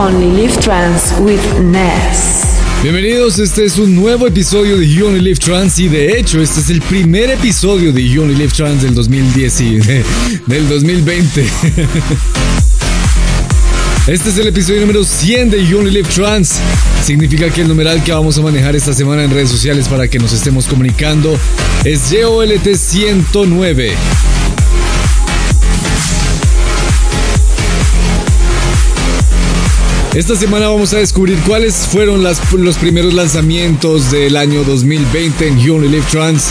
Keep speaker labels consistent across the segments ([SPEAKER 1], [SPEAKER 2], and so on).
[SPEAKER 1] Only Live Trans with Ness.
[SPEAKER 2] Bienvenidos, este es un nuevo episodio de You Live Trans y de hecho este es el primer episodio de You Live Trans del 2010 y del 2020. Este es el episodio número 100 de You Live Trans. Significa que el numeral que vamos a manejar esta semana en redes sociales para que nos estemos comunicando es YOLT 109. Esta semana vamos a descubrir cuáles fueron los primeros lanzamientos del año 2020 en You Trans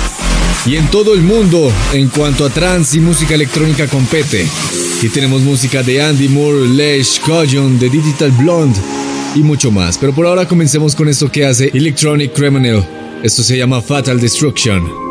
[SPEAKER 2] y en todo el mundo en cuanto a trans y música electrónica compete. Y tenemos música de Andy Moore, Lesh, Kojon, de Digital Blonde y mucho más. Pero por ahora comencemos con esto que hace Electronic Criminal. Esto se llama Fatal Destruction.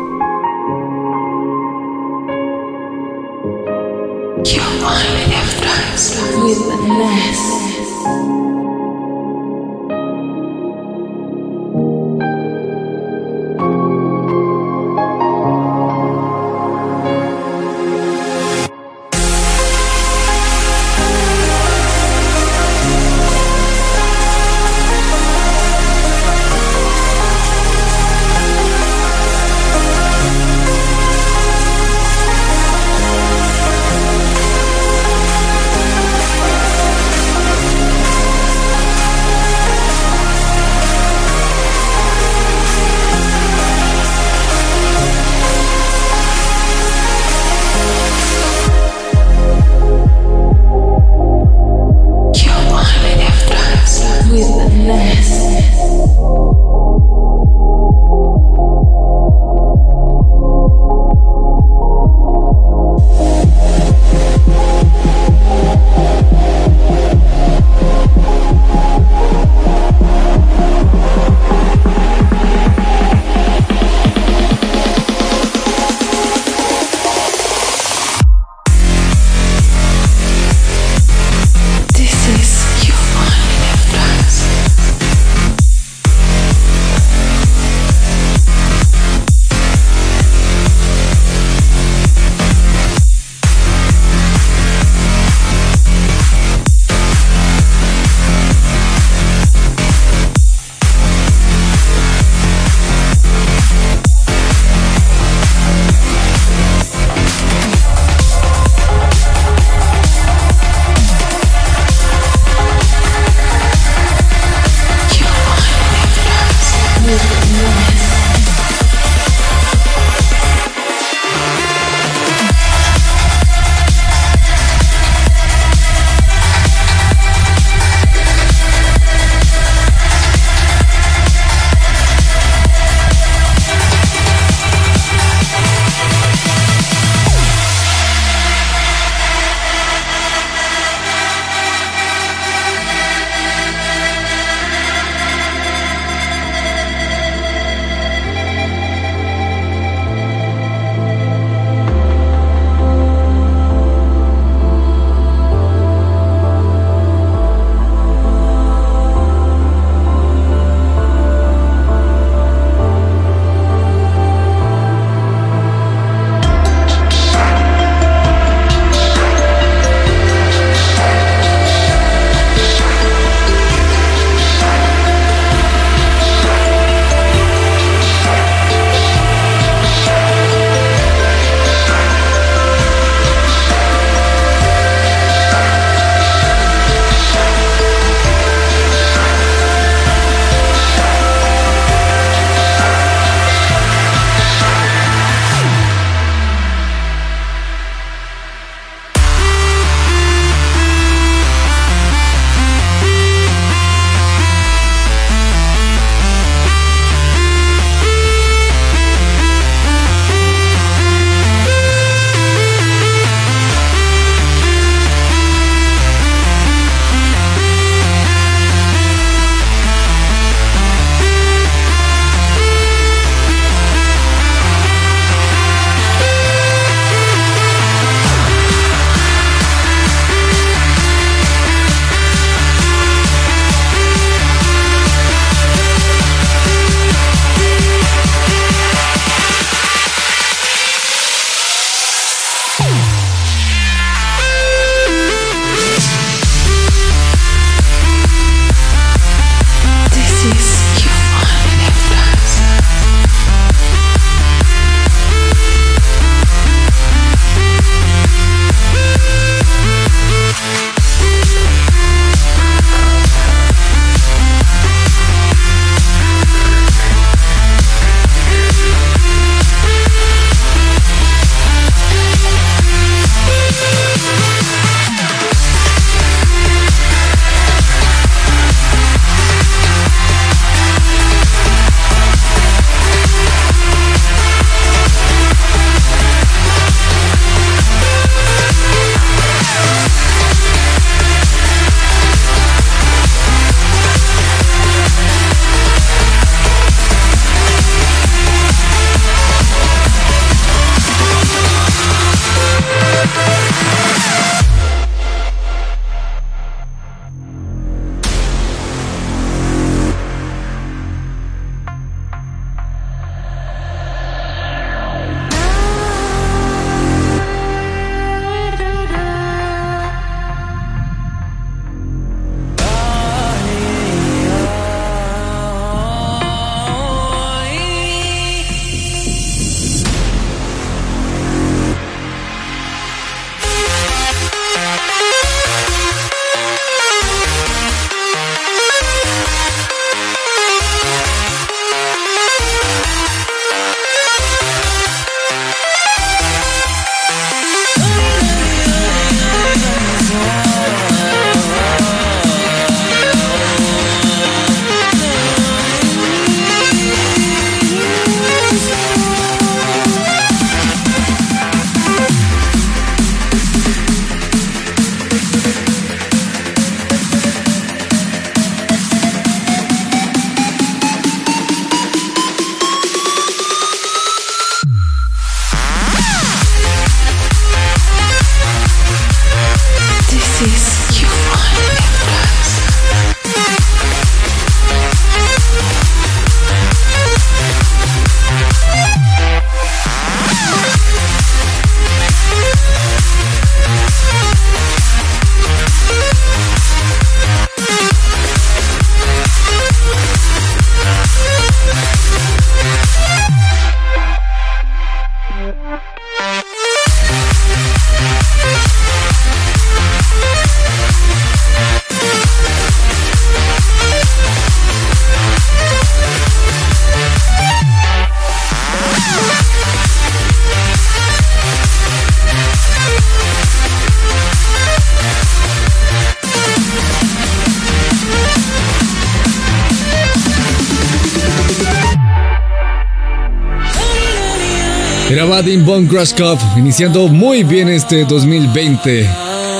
[SPEAKER 1] Vadim Von Grushkov, iniciando muy bien este 2020.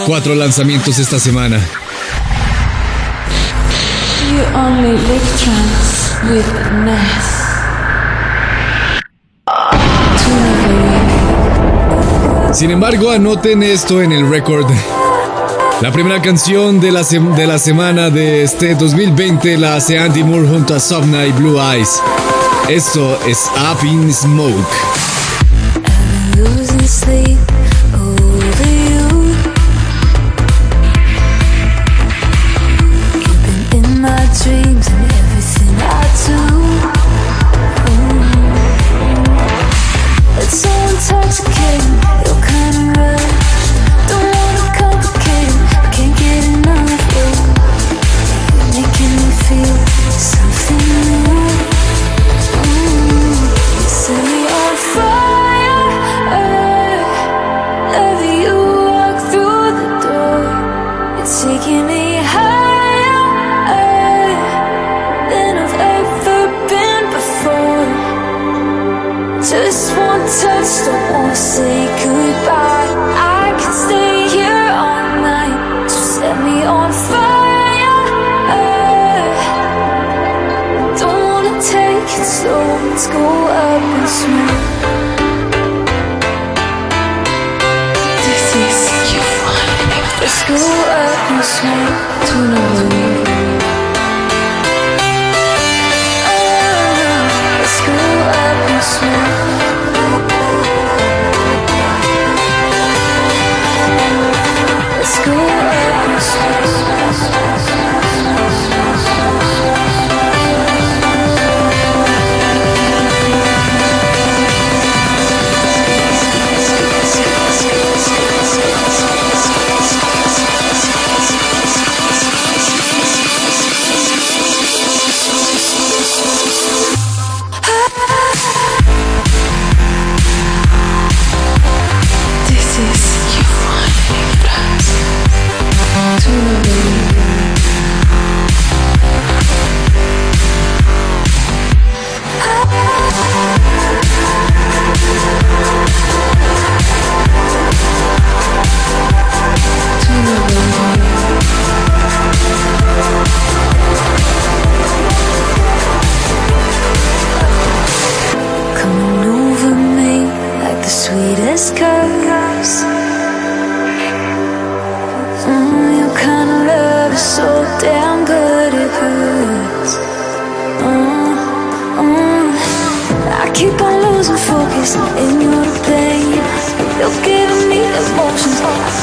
[SPEAKER 1] Cuatro lanzamientos esta semana.
[SPEAKER 2] You only live trance with Ness.
[SPEAKER 1] Sin embargo, anoten esto en el récord. La primera canción de la, de la semana de este 2020 la hace Andy Moore junto a Sofna y Blue Eyes. Esto es Up in Smoke.
[SPEAKER 2] Es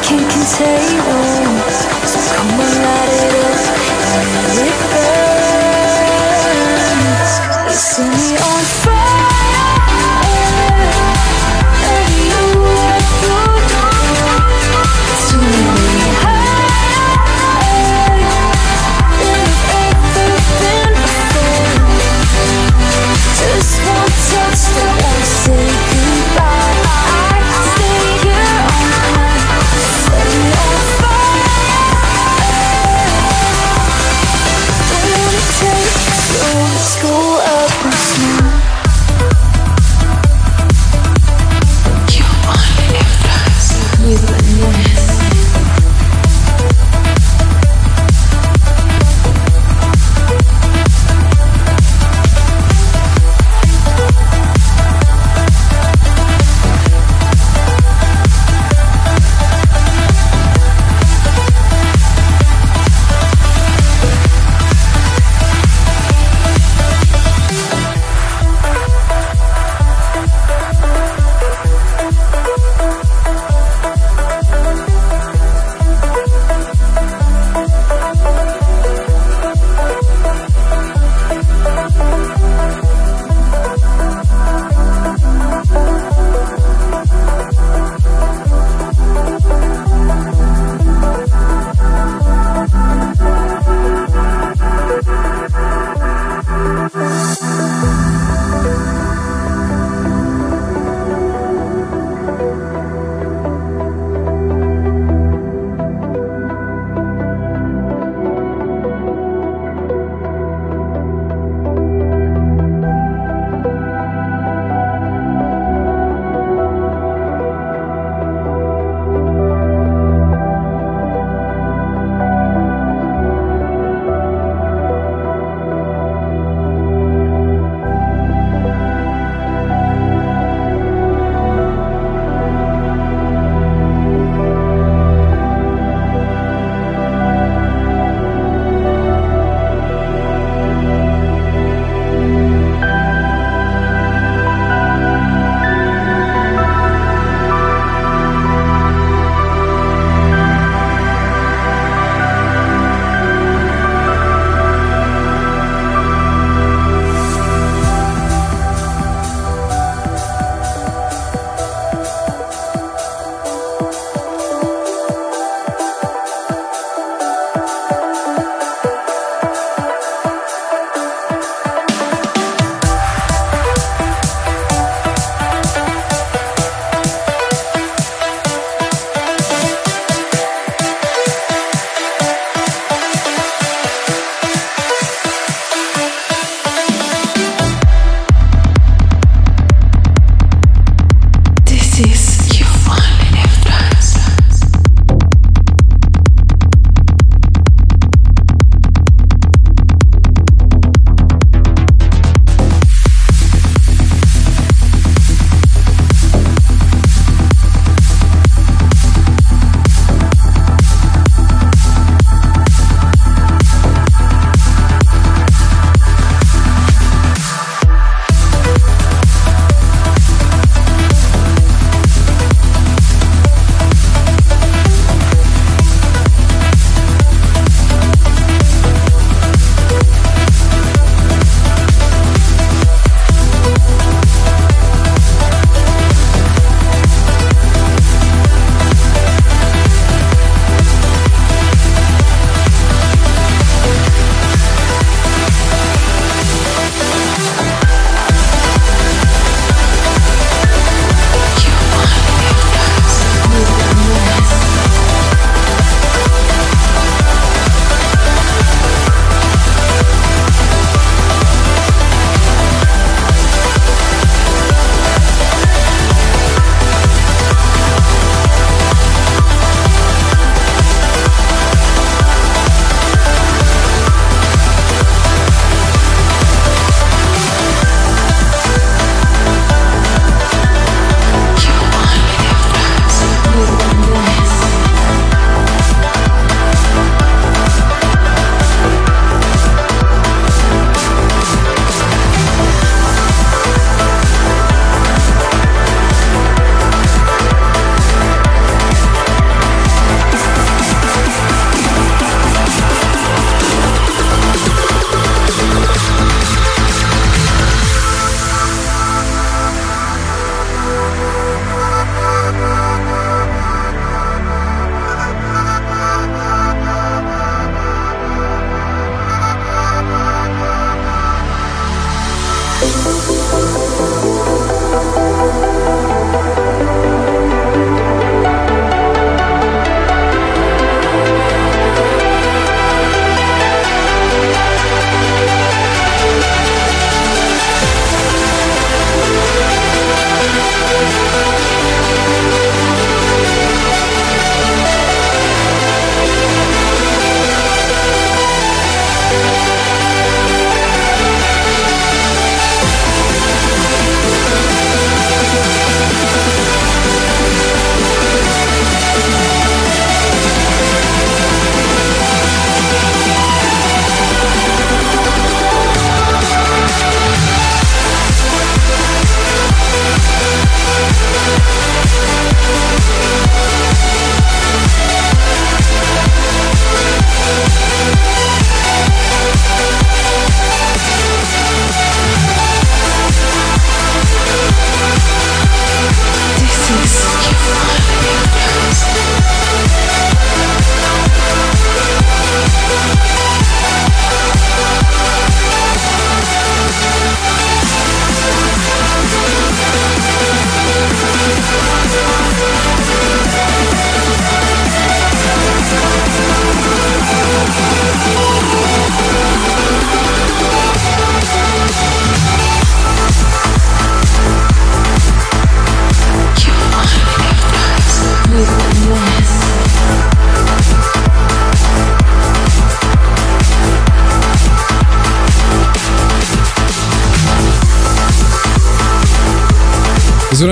[SPEAKER 2] can't
[SPEAKER 1] contain come light it up let it. You me on fire.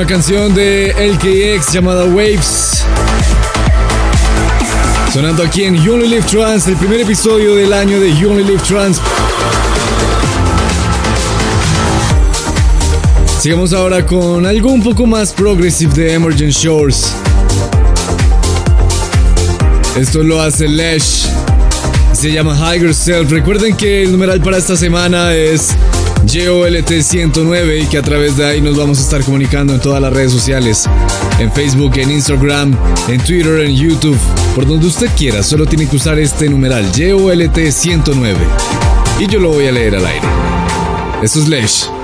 [SPEAKER 2] Canción de LKX llamada Waves. Sonando aquí en You Only Live Trans, el primer episodio del año de You Only Live Trans. Sigamos ahora con algo un poco más progressive de Emergent Shores. Esto lo hace Lesh. Se llama Higher Self. Recuerden que el numeral para esta semana es JOLT109 y que a través de ahí nos vamos a estar comunicando en todas las redes sociales. En Facebook, en Instagram, en Twitter, en YouTube. Por donde usted quiera. Solo tiene que usar este numeral JOLT109. Y yo lo voy a leer al aire. Esto es Lesh.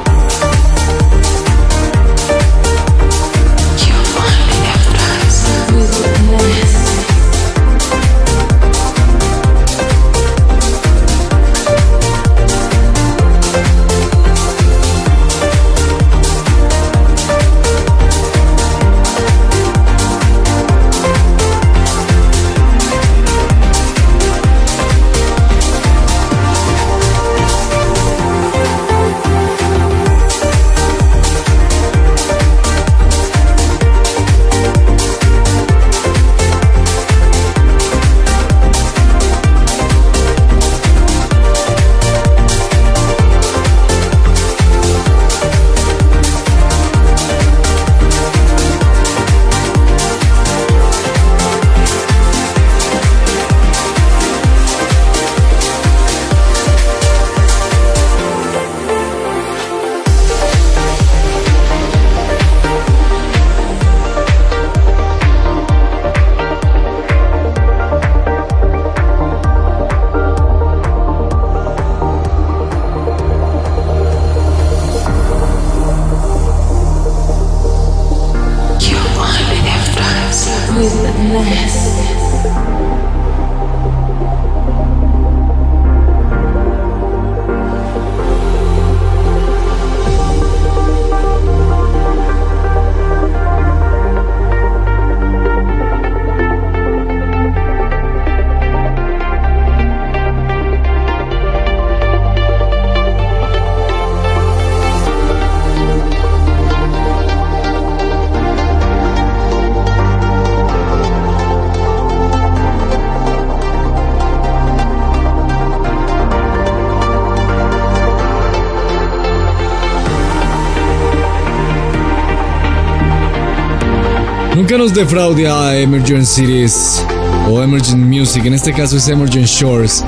[SPEAKER 2] Nos defraude a Emergent Cities o Emergent Music, en este caso es Emergent Shores,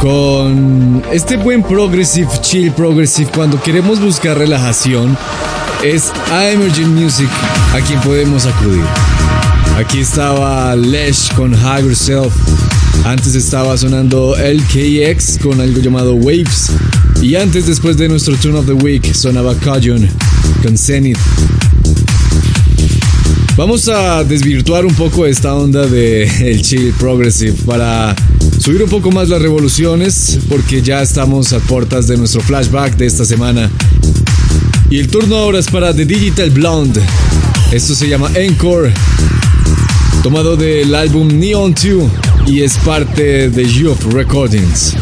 [SPEAKER 2] con este buen progressive, chill progressive, cuando queremos buscar relajación, es a Emergent Music a quien podemos acudir. Aquí estaba Lesh con Higher Self. Antes estaba sonando LKX con algo llamado Waves. Y antes, después de nuestro Turn of the Week, sonaba Kajon con Zenith. Vamos a desvirtuar un poco esta onda de el chill progressive para subir un poco más las revoluciones porque ya estamos a puertas de nuestro flashback de esta semana. Y el turno ahora es para The Digital Blonde. Esto se llama Encore, tomado del álbum Neon 2 y es parte de Youth Recordings.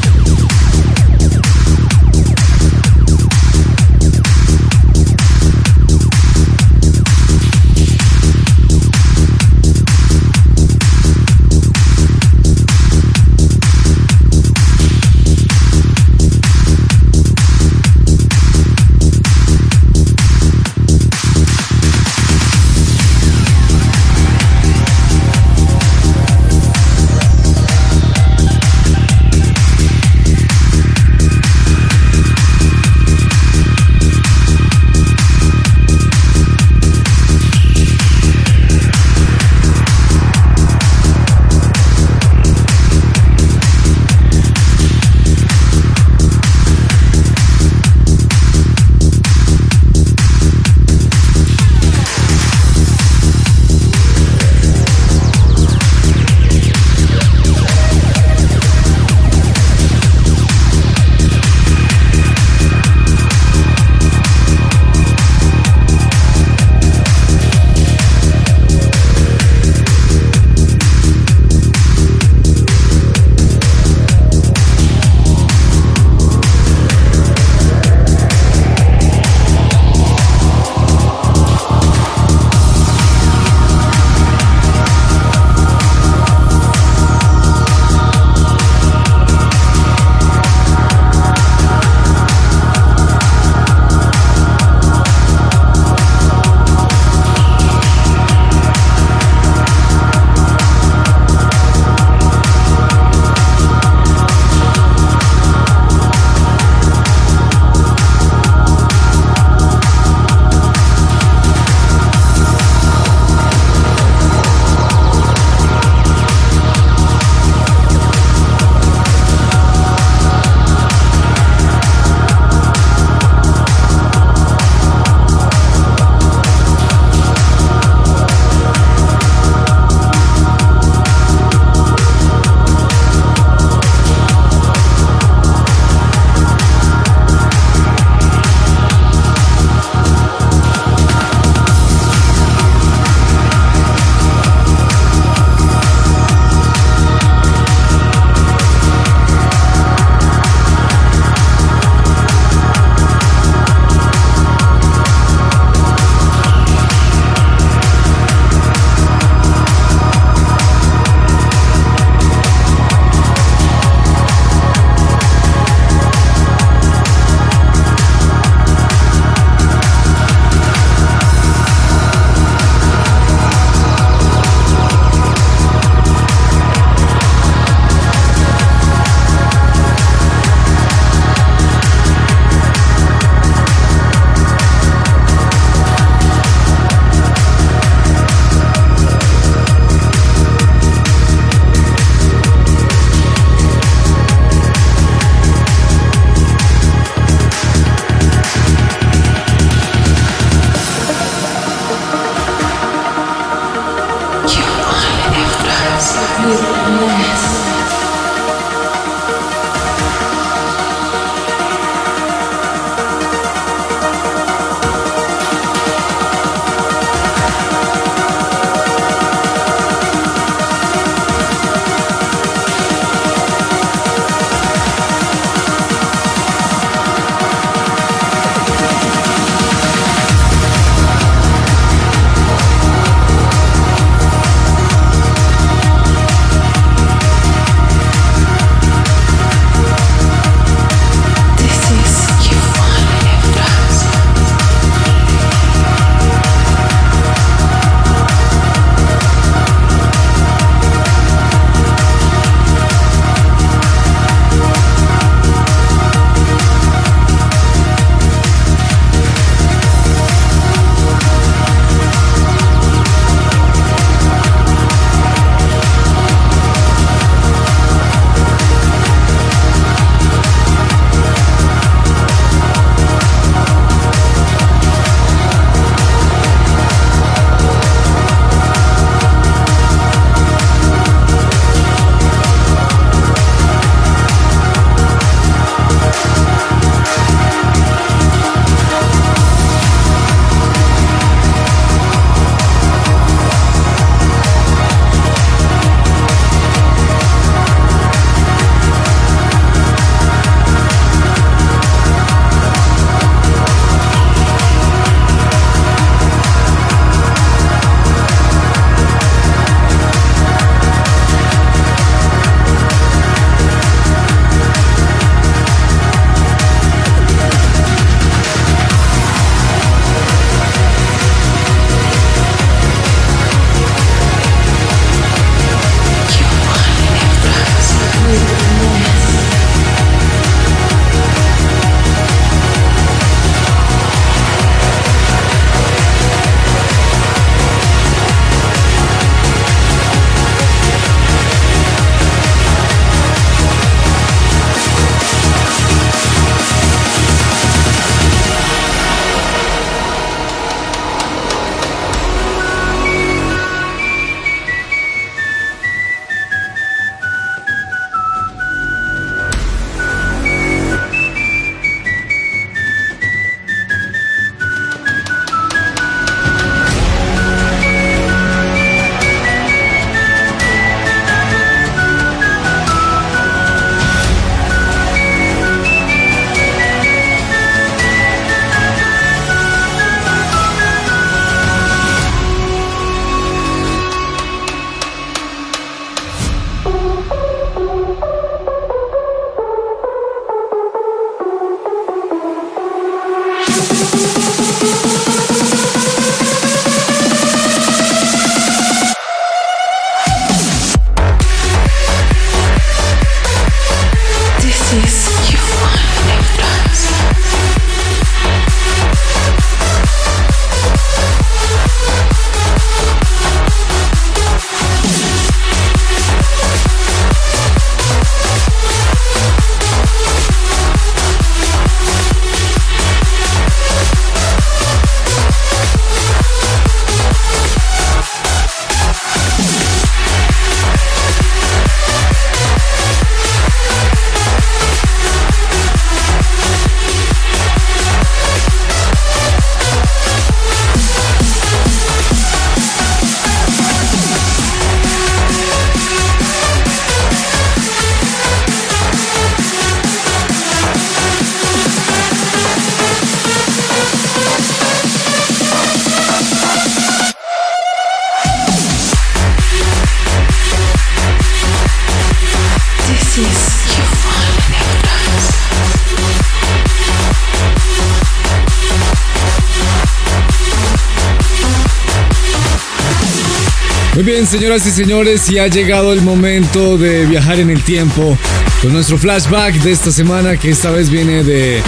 [SPEAKER 2] Muy bien, señoras y señores, y ha llegado el momento de viajar en el tiempo con nuestro flashback de esta semana, que esta vez viene de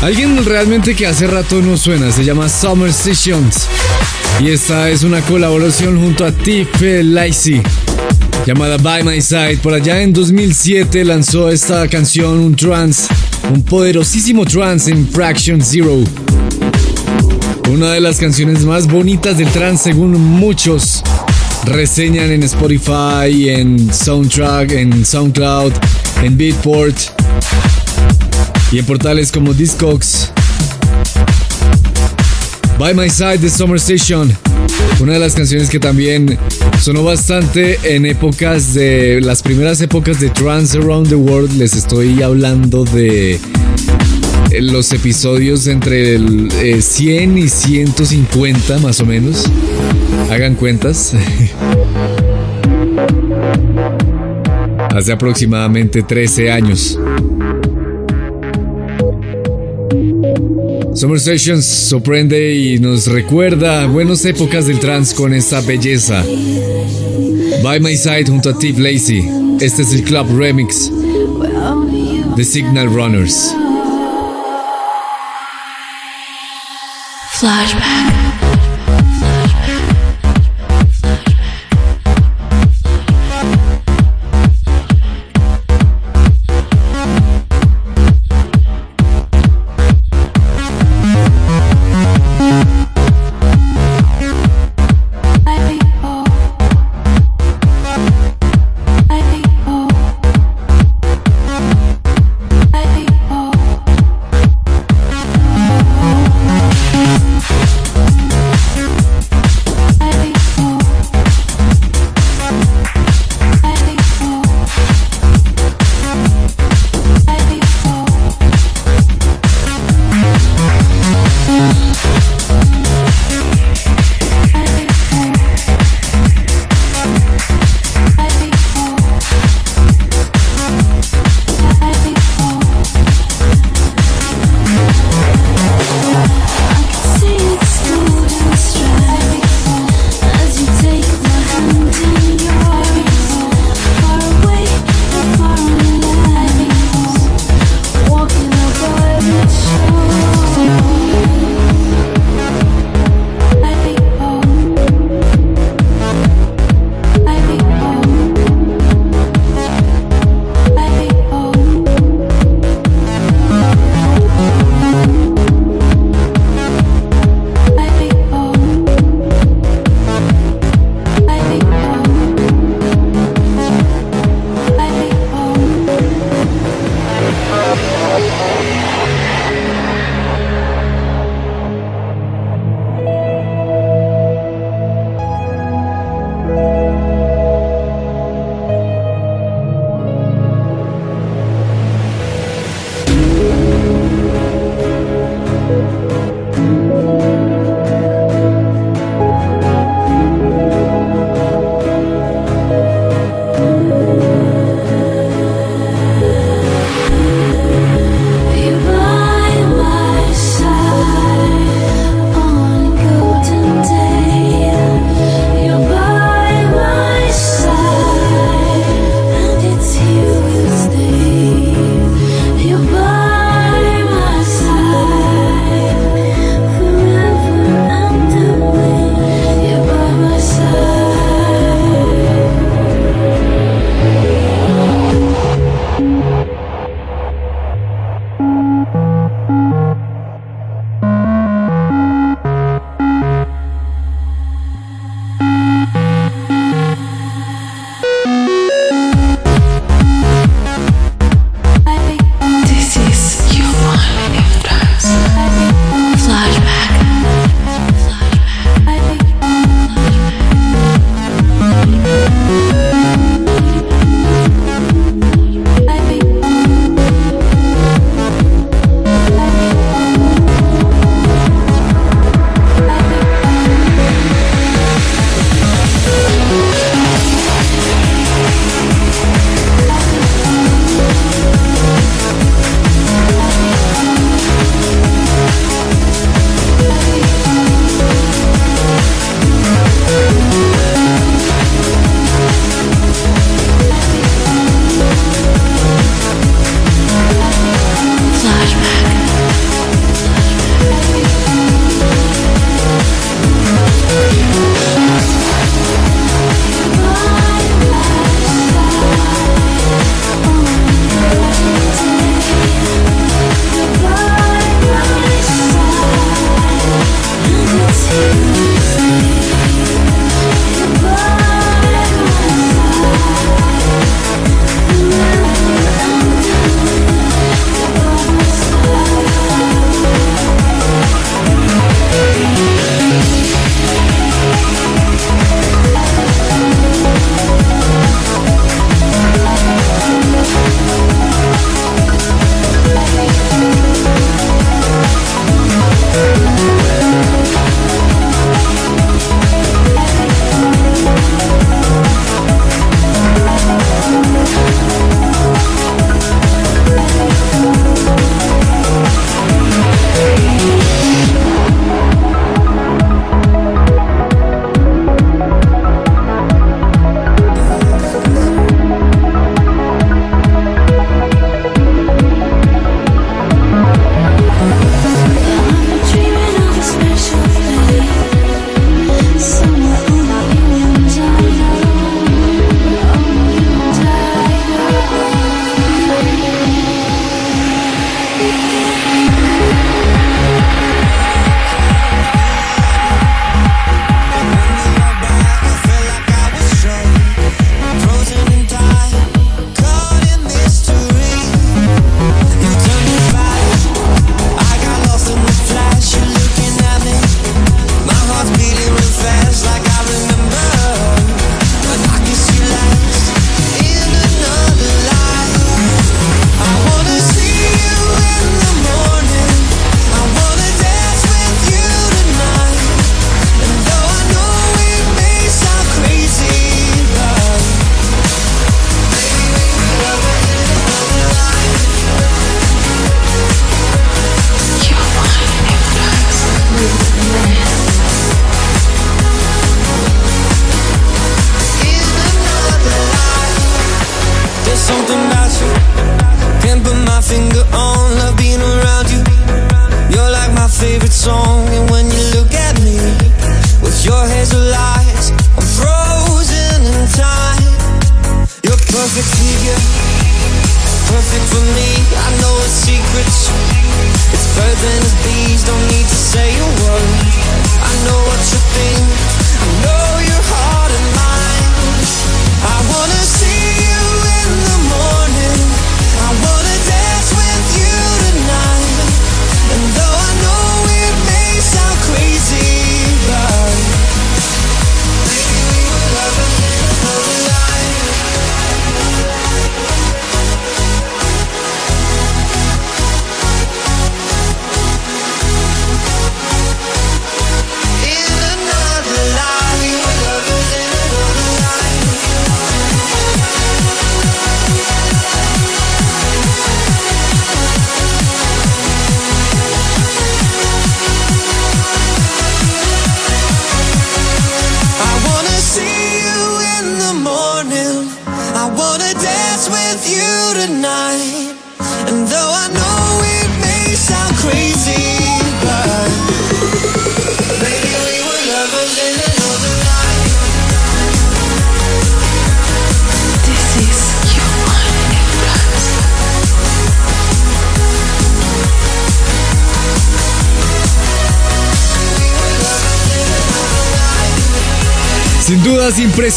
[SPEAKER 2] alguien realmente que hace rato no suena, se llama Summer Sessions. Y esta es una colaboración junto a Tiff Lacey llamada By My Side. Por allá en 2007 lanzó esta canción, un trance, un poderosísimo trance en Fraction Zero. Una de las canciones más bonitas del trance según muchos reseñan en Spotify, en Soundtrack, en SoundCloud, en Beatport y en portales como Discogs. By My Side de Summer Station, una de las canciones que también sonó bastante en épocas de las primeras épocas de Trance Around the World. Les estoy hablando de los episodios entre el, 100 eh, y 150 más o menos. Hagan cuentas. Hace aproximadamente 13 años. Summer Sessions sorprende y nos recuerda buenas épocas del trance con esta belleza. By My Side junto a Steve Lacey. Este es el Club Remix. The Signal Runners.
[SPEAKER 1] Flashback.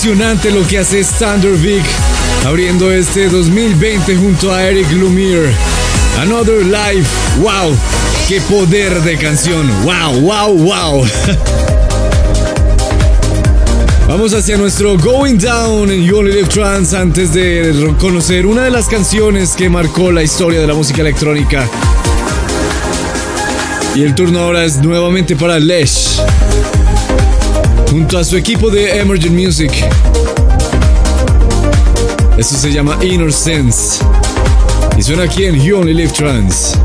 [SPEAKER 2] Impresionante lo que hace Sander Vic abriendo este 2020 junto a Eric Lumiere. Another Life, wow, qué poder de canción, wow, wow, wow. Vamos hacia nuestro Going Down en You Only Live Trans antes de conocer una de las canciones que marcó la historia de la música electrónica. Y el turno ahora es nuevamente para Lesh junto a su equipo de Emergent Music. Esto se llama Inner Sense y suena aquí en You Only Live Trans.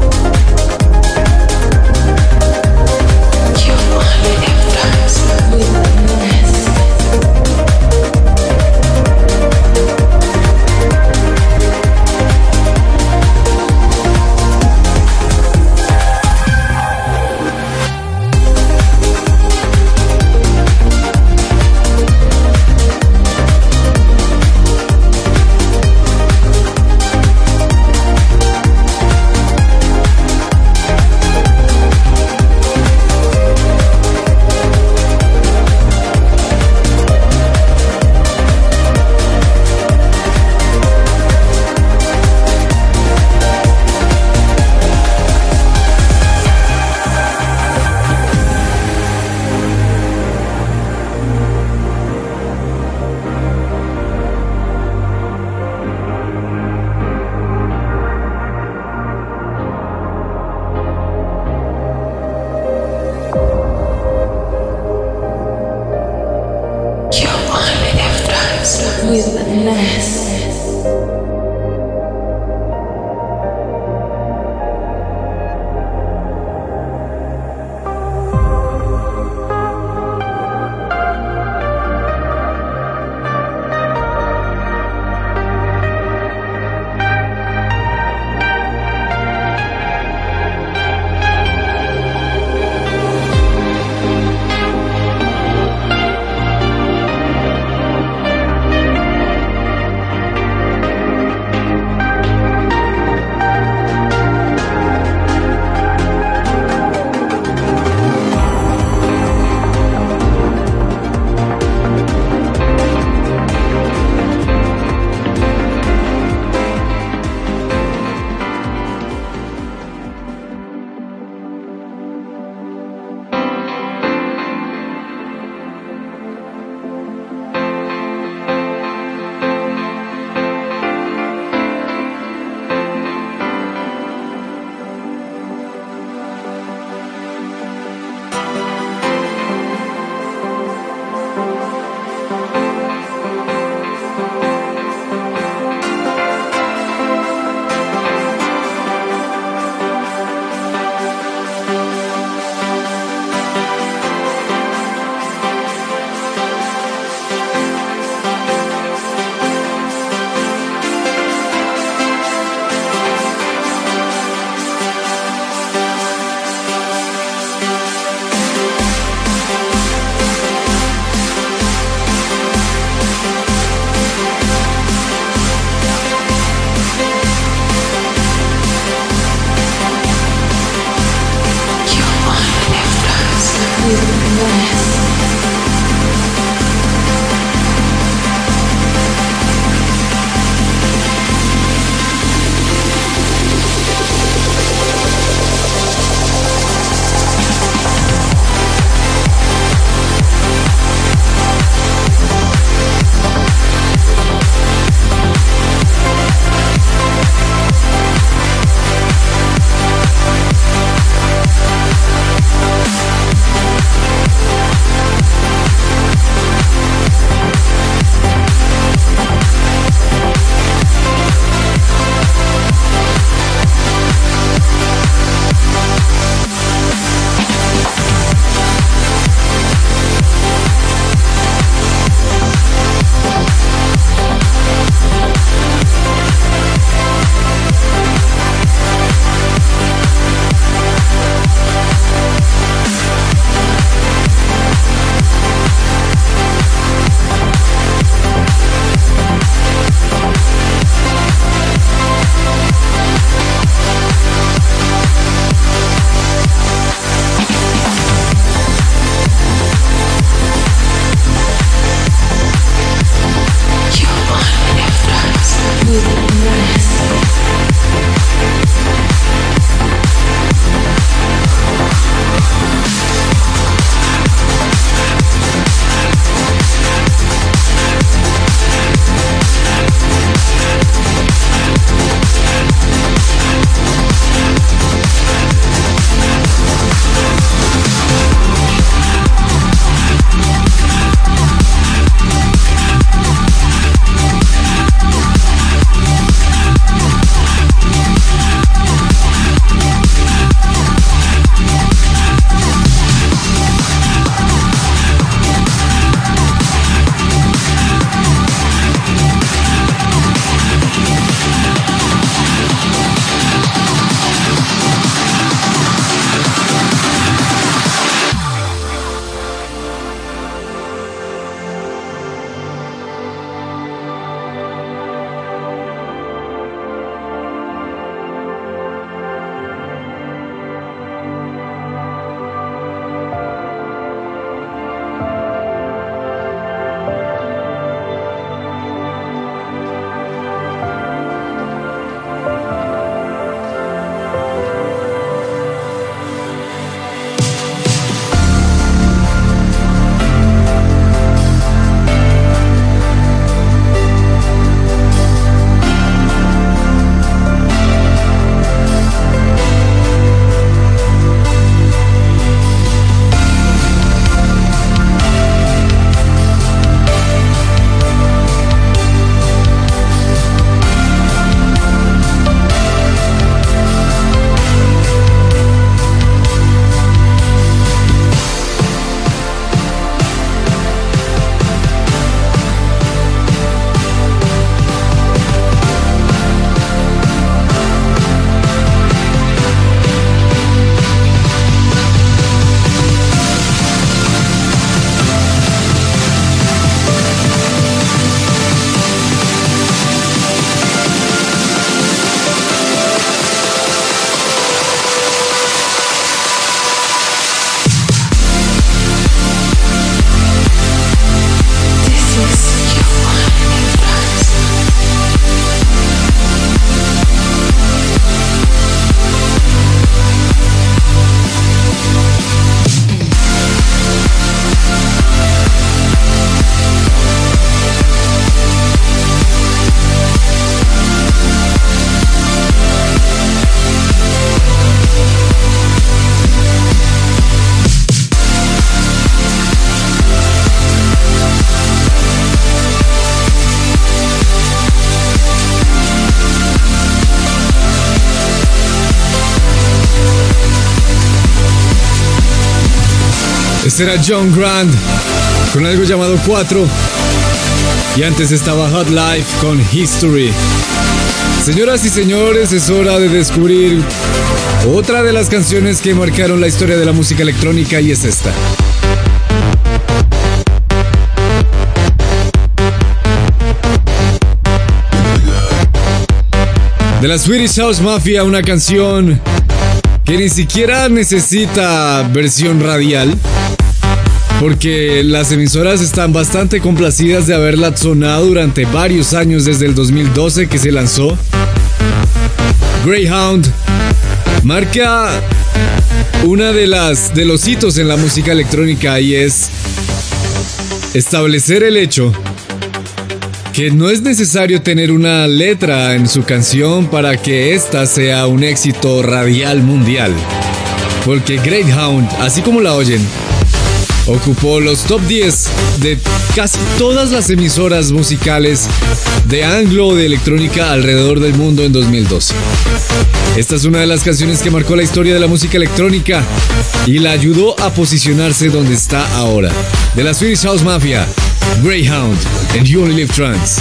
[SPEAKER 2] Este era John Grant con algo llamado 4. Y antes estaba Hot Life con History. Señoras y señores, es hora de descubrir otra de las canciones que marcaron la historia de la música electrónica y es esta. De la Swedish House Mafia, una canción que ni siquiera necesita versión radial, porque las emisoras están bastante complacidas de haberla sonado durante varios años desde el 2012 que se lanzó. Greyhound marca una de las de los hitos en la música electrónica y es establecer el hecho que no es necesario tener una letra en su canción para que ésta sea un éxito radial mundial. Porque Greyhound, así como la oyen, ocupó los top 10 de casi todas las emisoras musicales de anglo de electrónica alrededor del mundo en 2012. Esta es una de las canciones que marcó la historia de la música electrónica y la ayudó a posicionarse donde está ahora. De la Swedish House Mafia, Greyhound, and You Only Live trance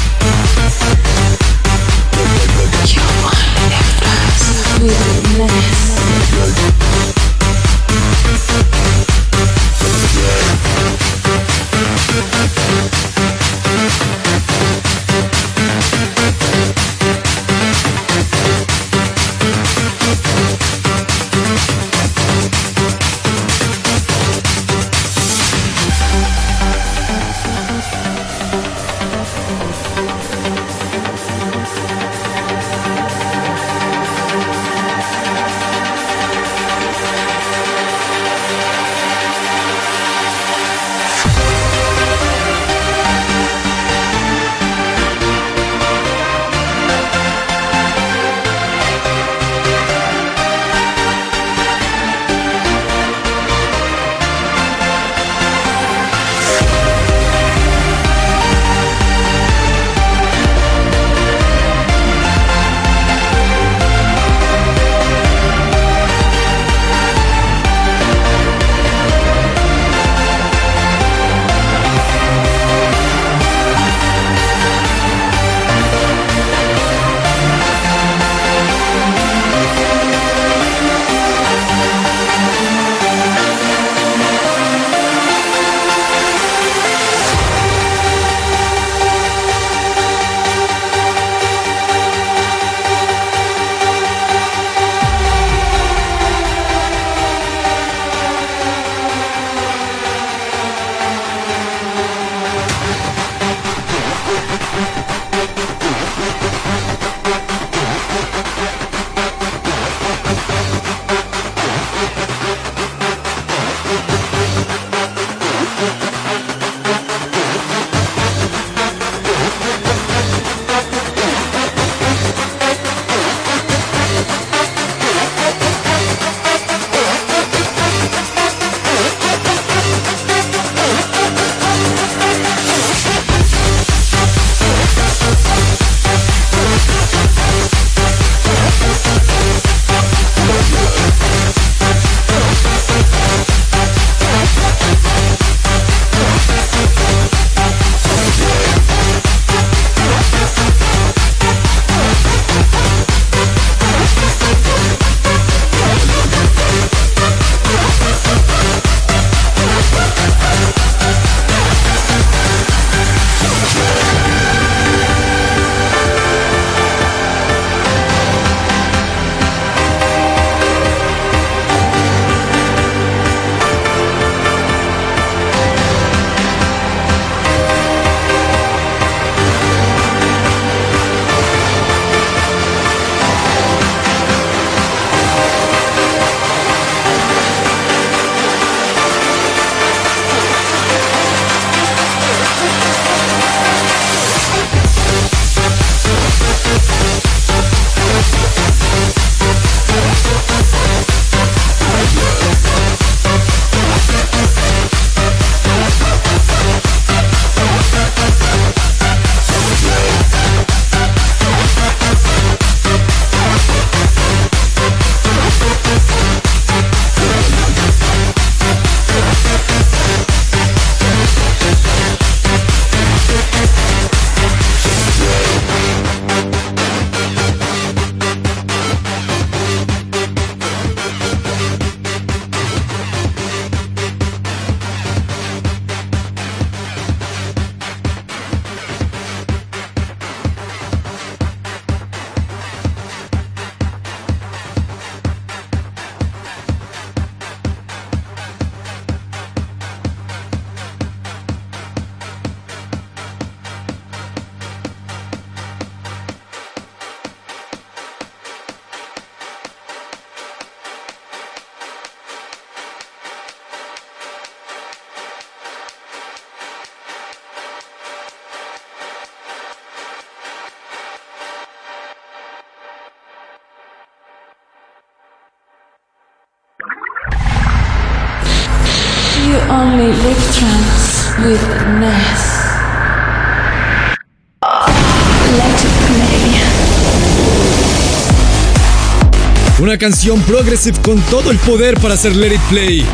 [SPEAKER 2] canción progressive con todo el poder para hacer Let It Play.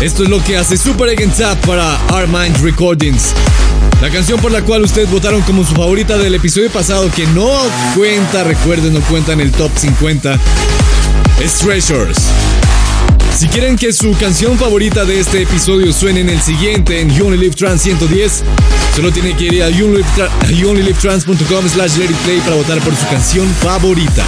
[SPEAKER 2] Esto es lo que hace Super Egg Tap para Mind Recordings. La canción por la cual ustedes votaron como su favorita del episodio pasado, que no cuenta, recuerden, no cuenta en el top 50, es Treasures. Si quieren que su canción favorita de este episodio suene en el siguiente en You Only Live Trans 110, solo tiene que ir a youonlylivetrans.com slash let it play para votar por su canción favorita.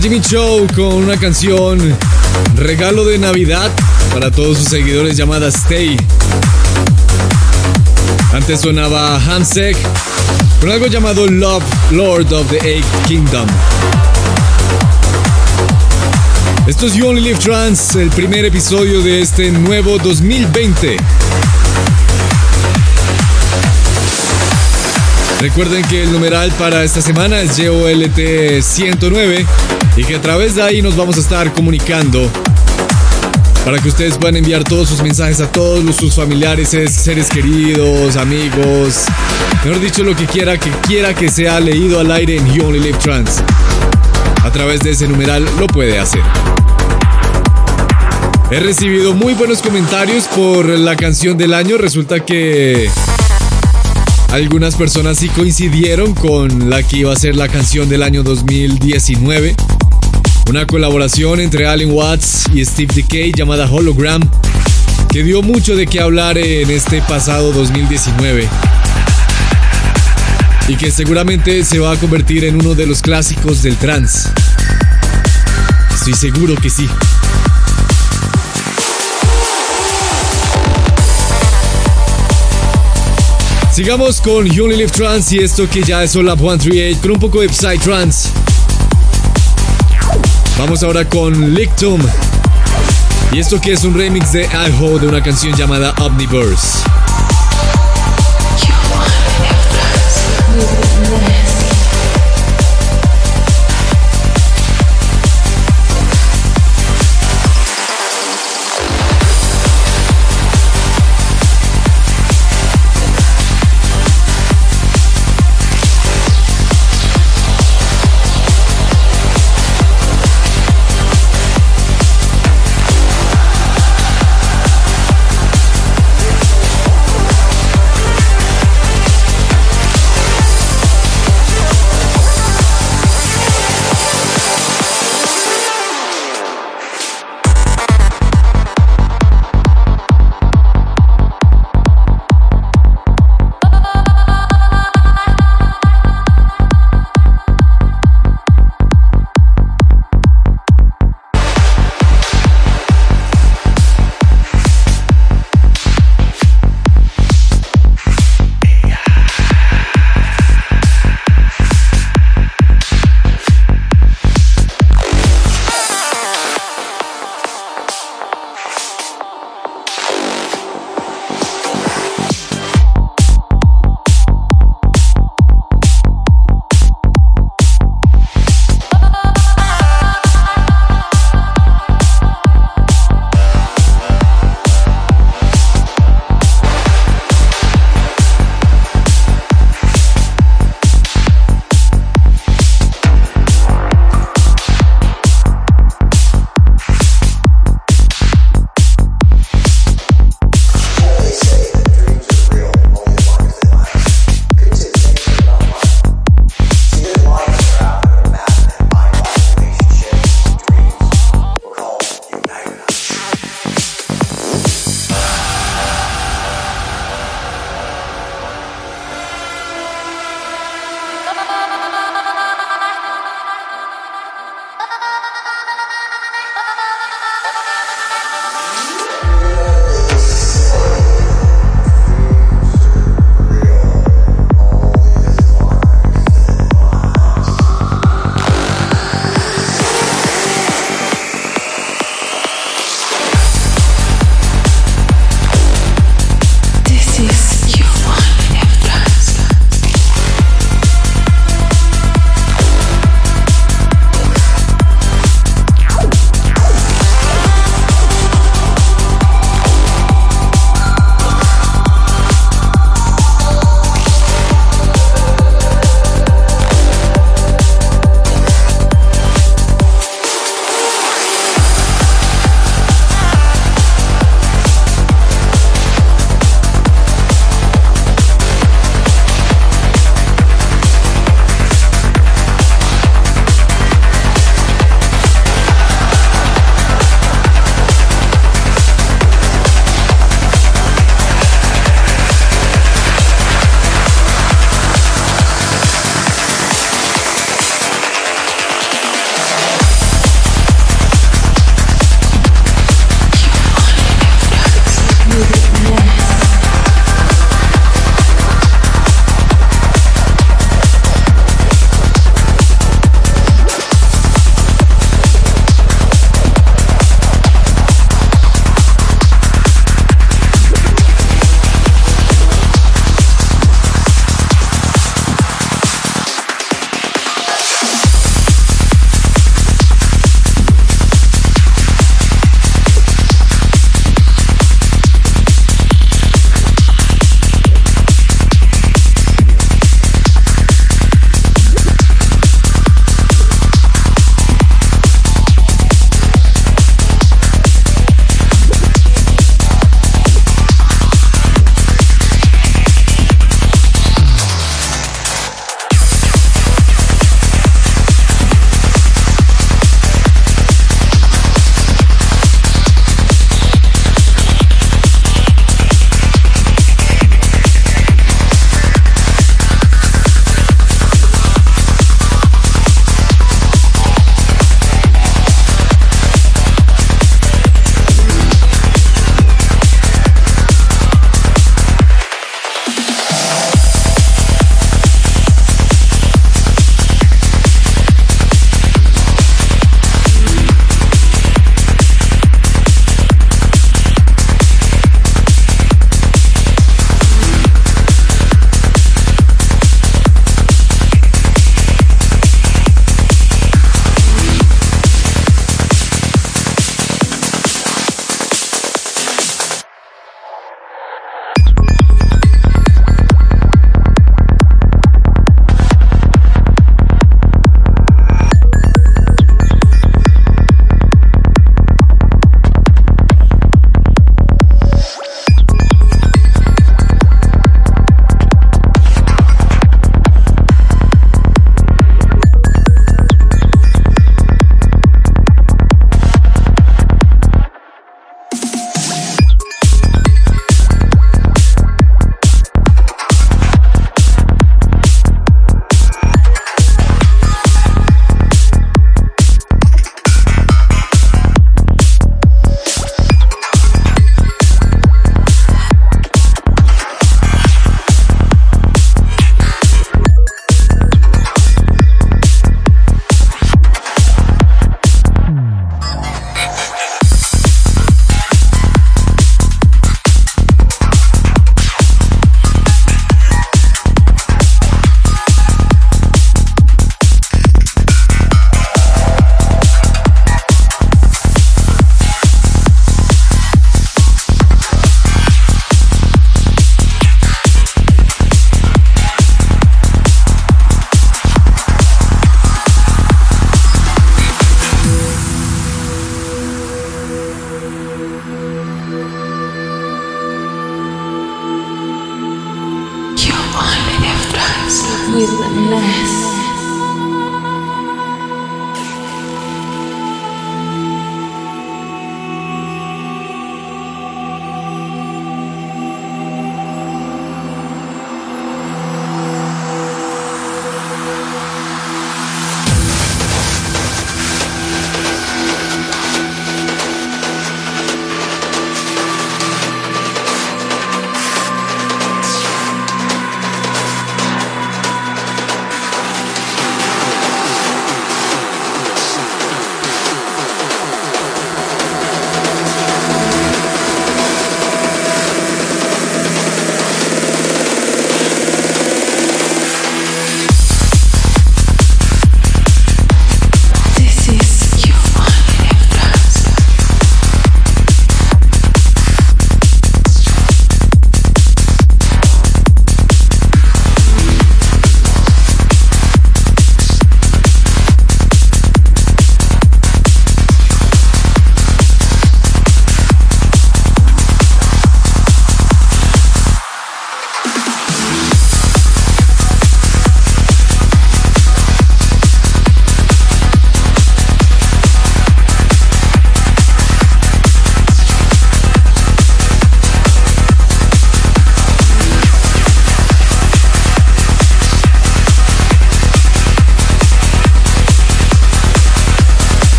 [SPEAKER 2] Jimmy Show con una canción regalo de Navidad para todos sus seguidores llamada Stay. Antes sonaba Hansek con algo llamado Love, Lord of the Eight Kingdom. Esto es You Only Live Trans, el primer episodio de este nuevo 2020. Recuerden que el numeral para esta semana es JOLT 109 y que a través de ahí nos vamos a estar comunicando para que ustedes puedan enviar todos sus mensajes a todos sus familiares, seres queridos, amigos, mejor dicho, lo que quiera que quiera que sea leído al aire en You Only Live Trans. A través de ese numeral lo puede hacer. He recibido muy buenos comentarios por la canción del año. Resulta que algunas personas sí coincidieron con la que iba a ser la canción del año 2019. Una colaboración entre Allen Watts y Steve Decay llamada Hologram, que dio mucho de qué hablar en este pasado 2019. Y que seguramente se va a convertir en uno de los clásicos del trance. Estoy seguro que sí. Sigamos con Only Live Trans y esto que ya es Olap 138 con un poco de Psy Trans. Vamos ahora con Lictum. Y esto que es un remix de Iho de una canción llamada Omniverse.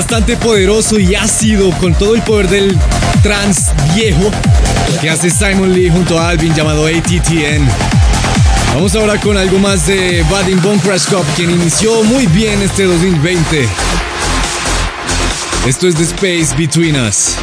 [SPEAKER 2] Bastante poderoso y ácido con todo el poder del trans viejo que hace Simon Lee junto a Alvin llamado ATTN. Vamos ahora con algo más de Vadim Bone Crash Cup, quien inició muy bien este 2020. Esto es The Space Between Us.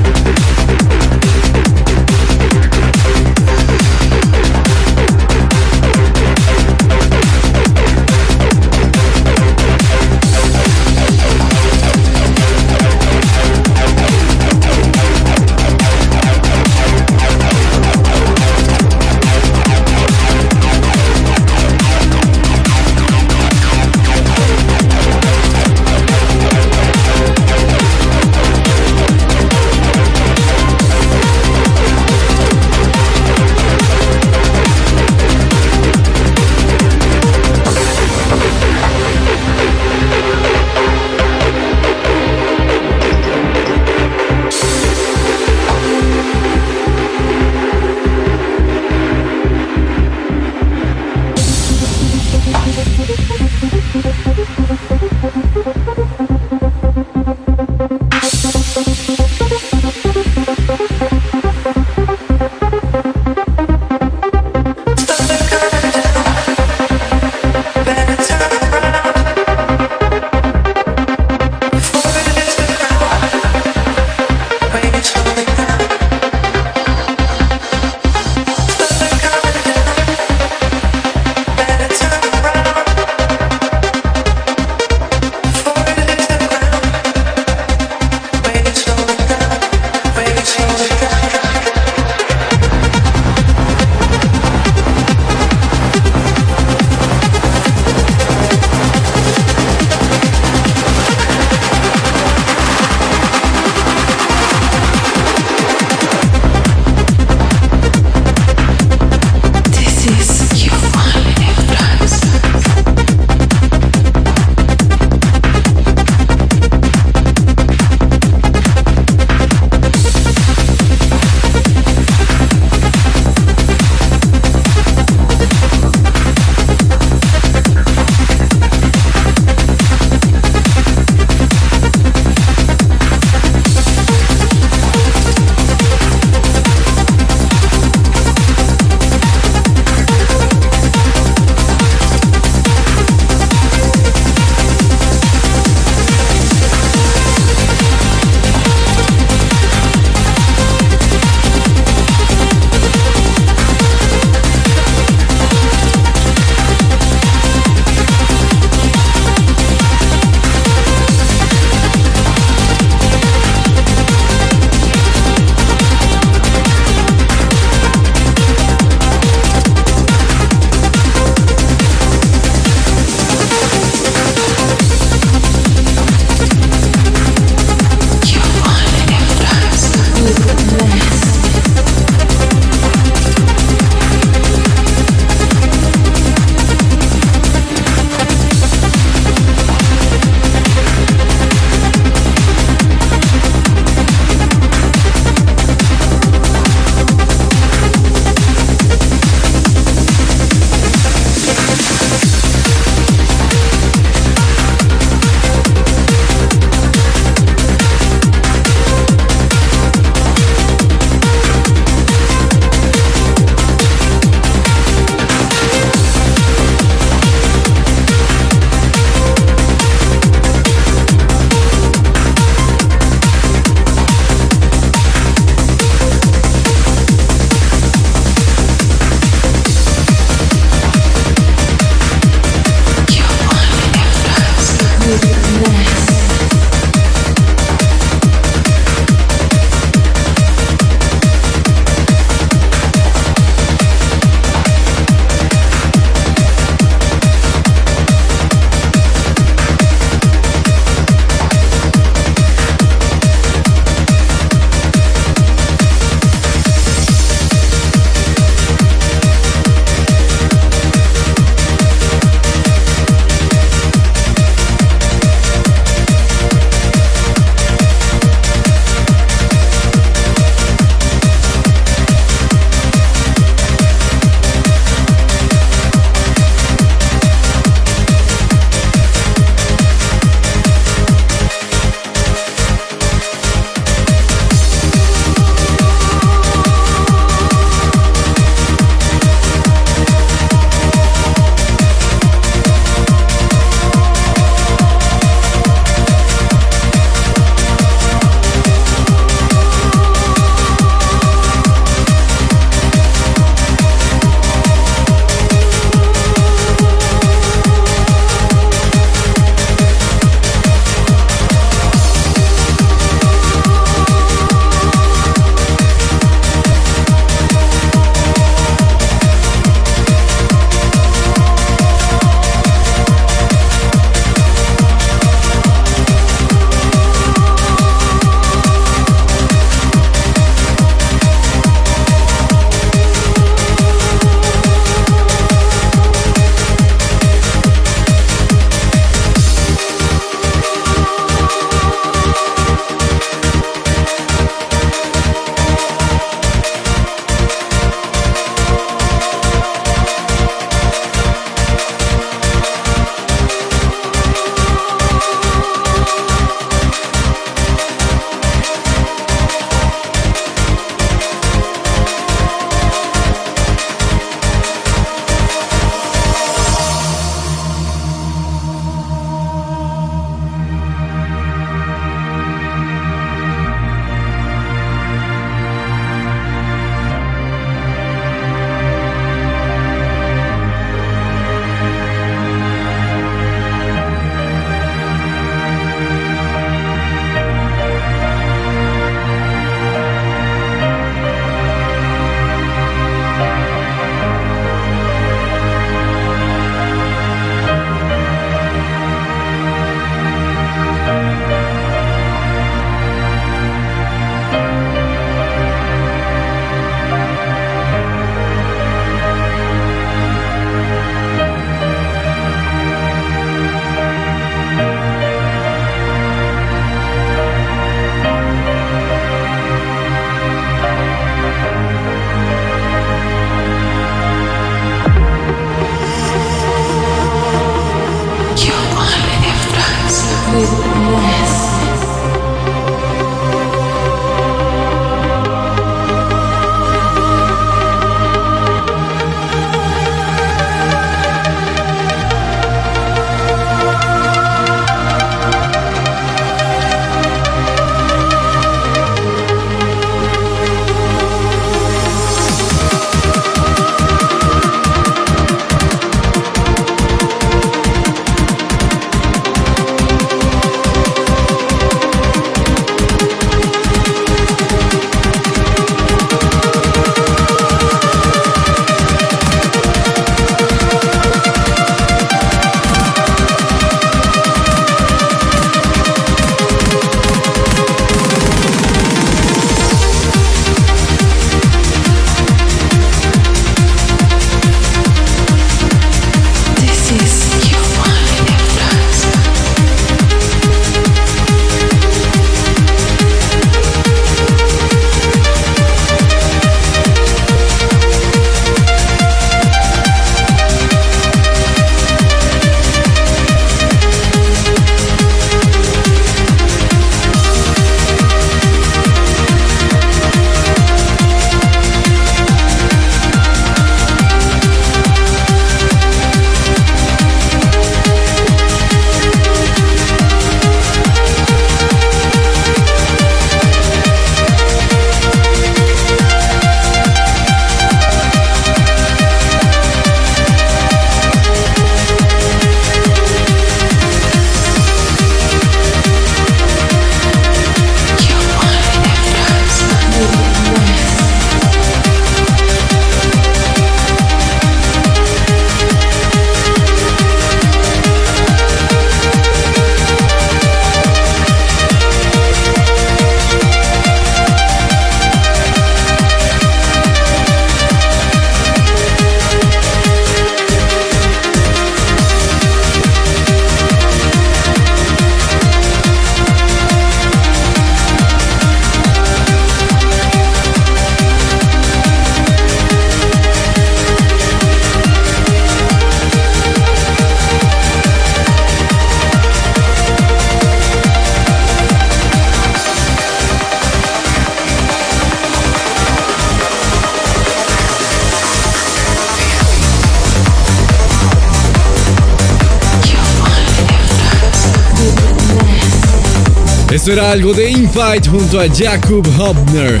[SPEAKER 2] Esto era algo de Infight junto a Jakub Hobner,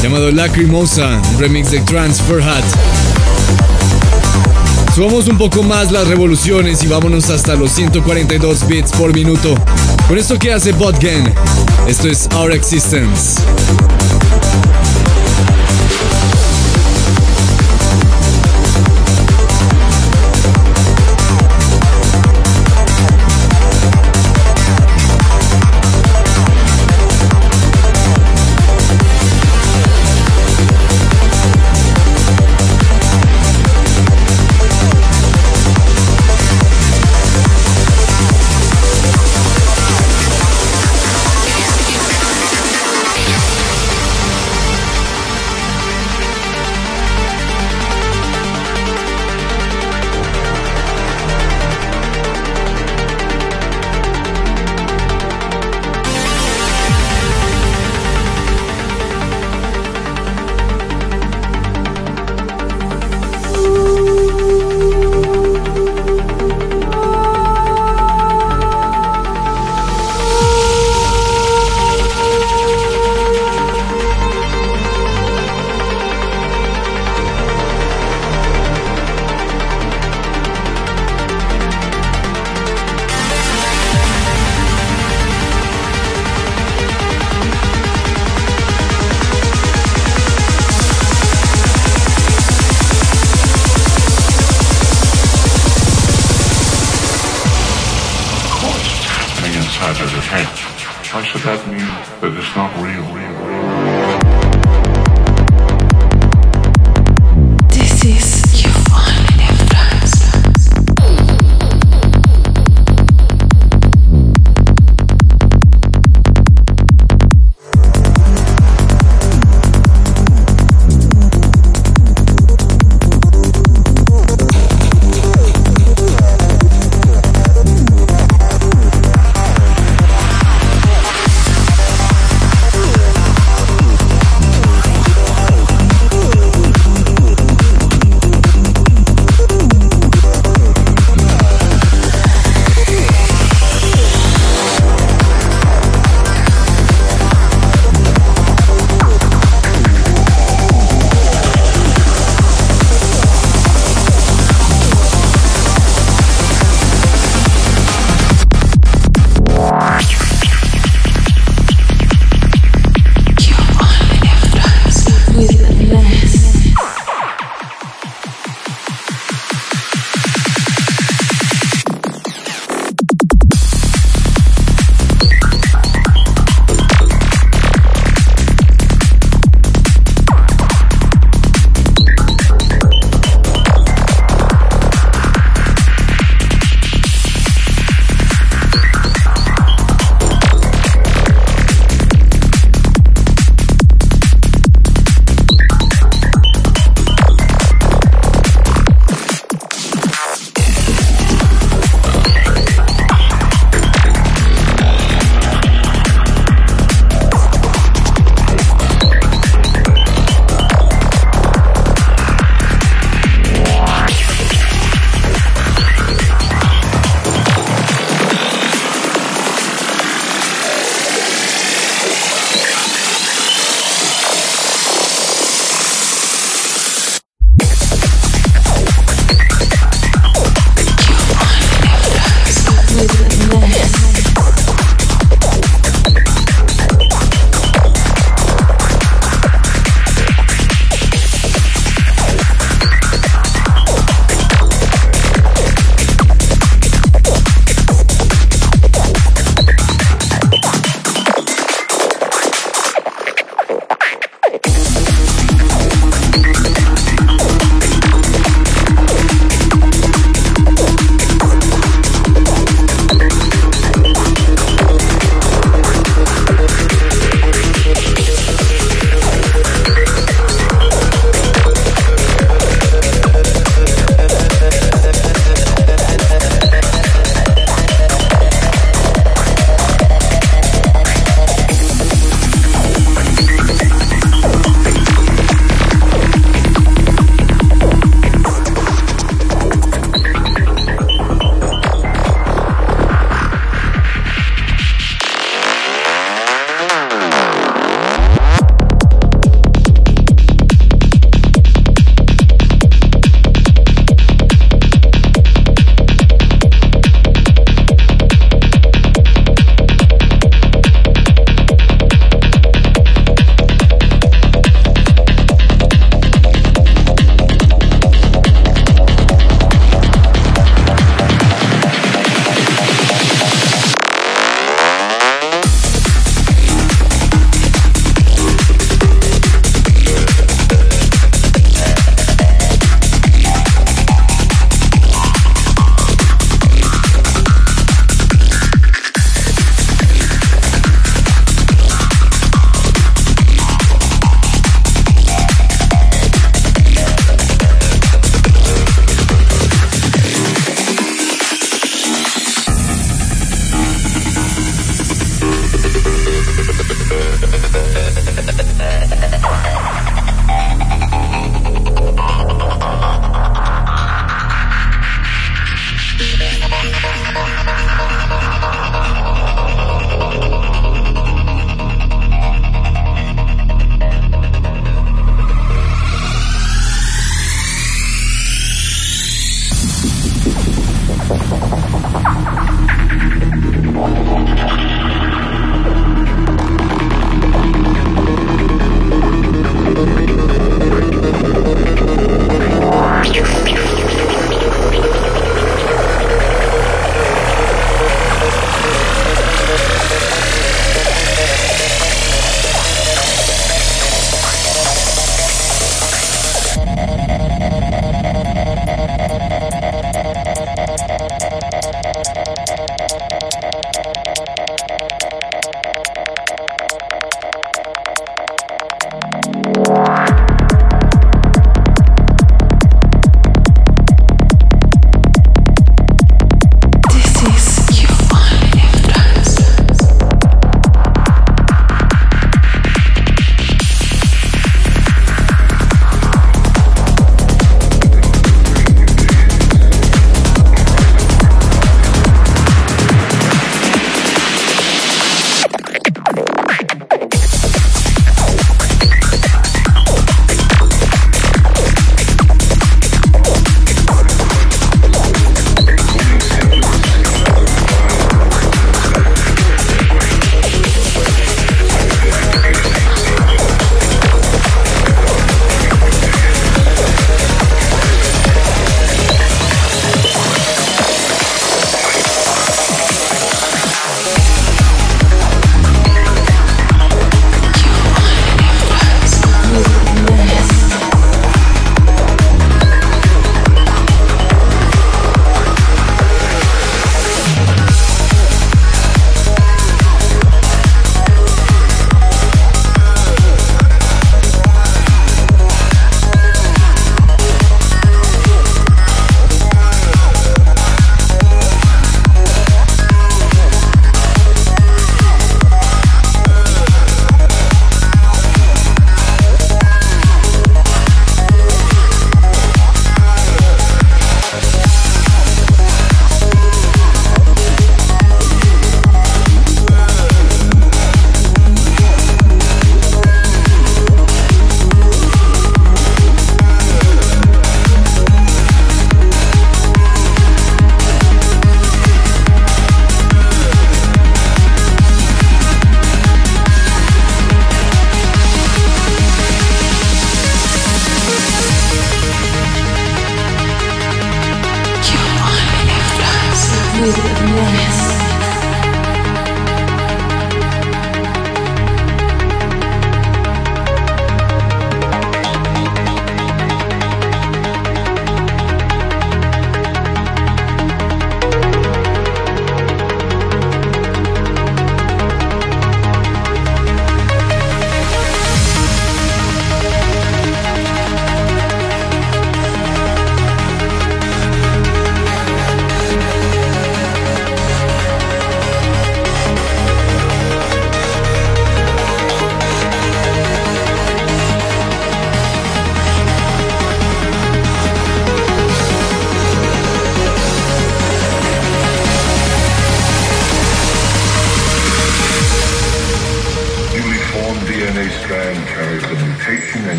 [SPEAKER 2] llamado Lacrimosa, un remix de Transfer Hat. Subamos un poco más las revoluciones y vámonos hasta los 142 bits por minuto. Con esto que hace Botgen, esto es Our Existence.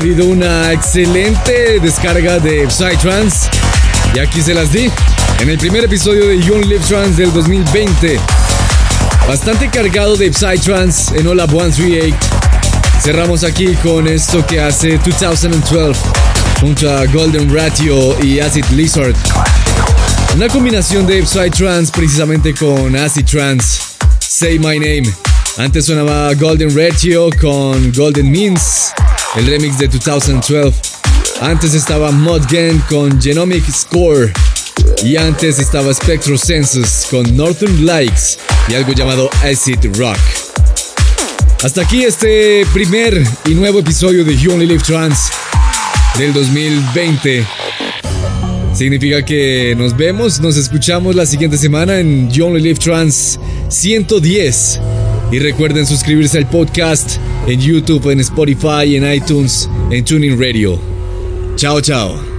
[SPEAKER 2] Pedido una excelente descarga de Psytrance y aquí se las di en el primer episodio de Young Live Trance del 2020. Bastante cargado de Psytrance en Olab 138. Cerramos aquí con esto que hace 2012 junto a Golden Ratio y Acid Lizard. Una combinación de Psytrance precisamente con Acid Trance. Say My Name. Antes sonaba Golden Ratio con Golden Means, el remix de 2012. Antes estaba Modgen con Genomic Score. Y antes estaba Spectro Census con Northern Likes y algo llamado Acid Rock. Hasta aquí este primer y nuevo episodio de You Only Live Trans del 2020. Significa que nos vemos, nos escuchamos la siguiente semana en You Only Live Trans 110. Y recuerden suscribirse al podcast en YouTube, en Spotify, en iTunes, en Tuning Radio. Chao, chao.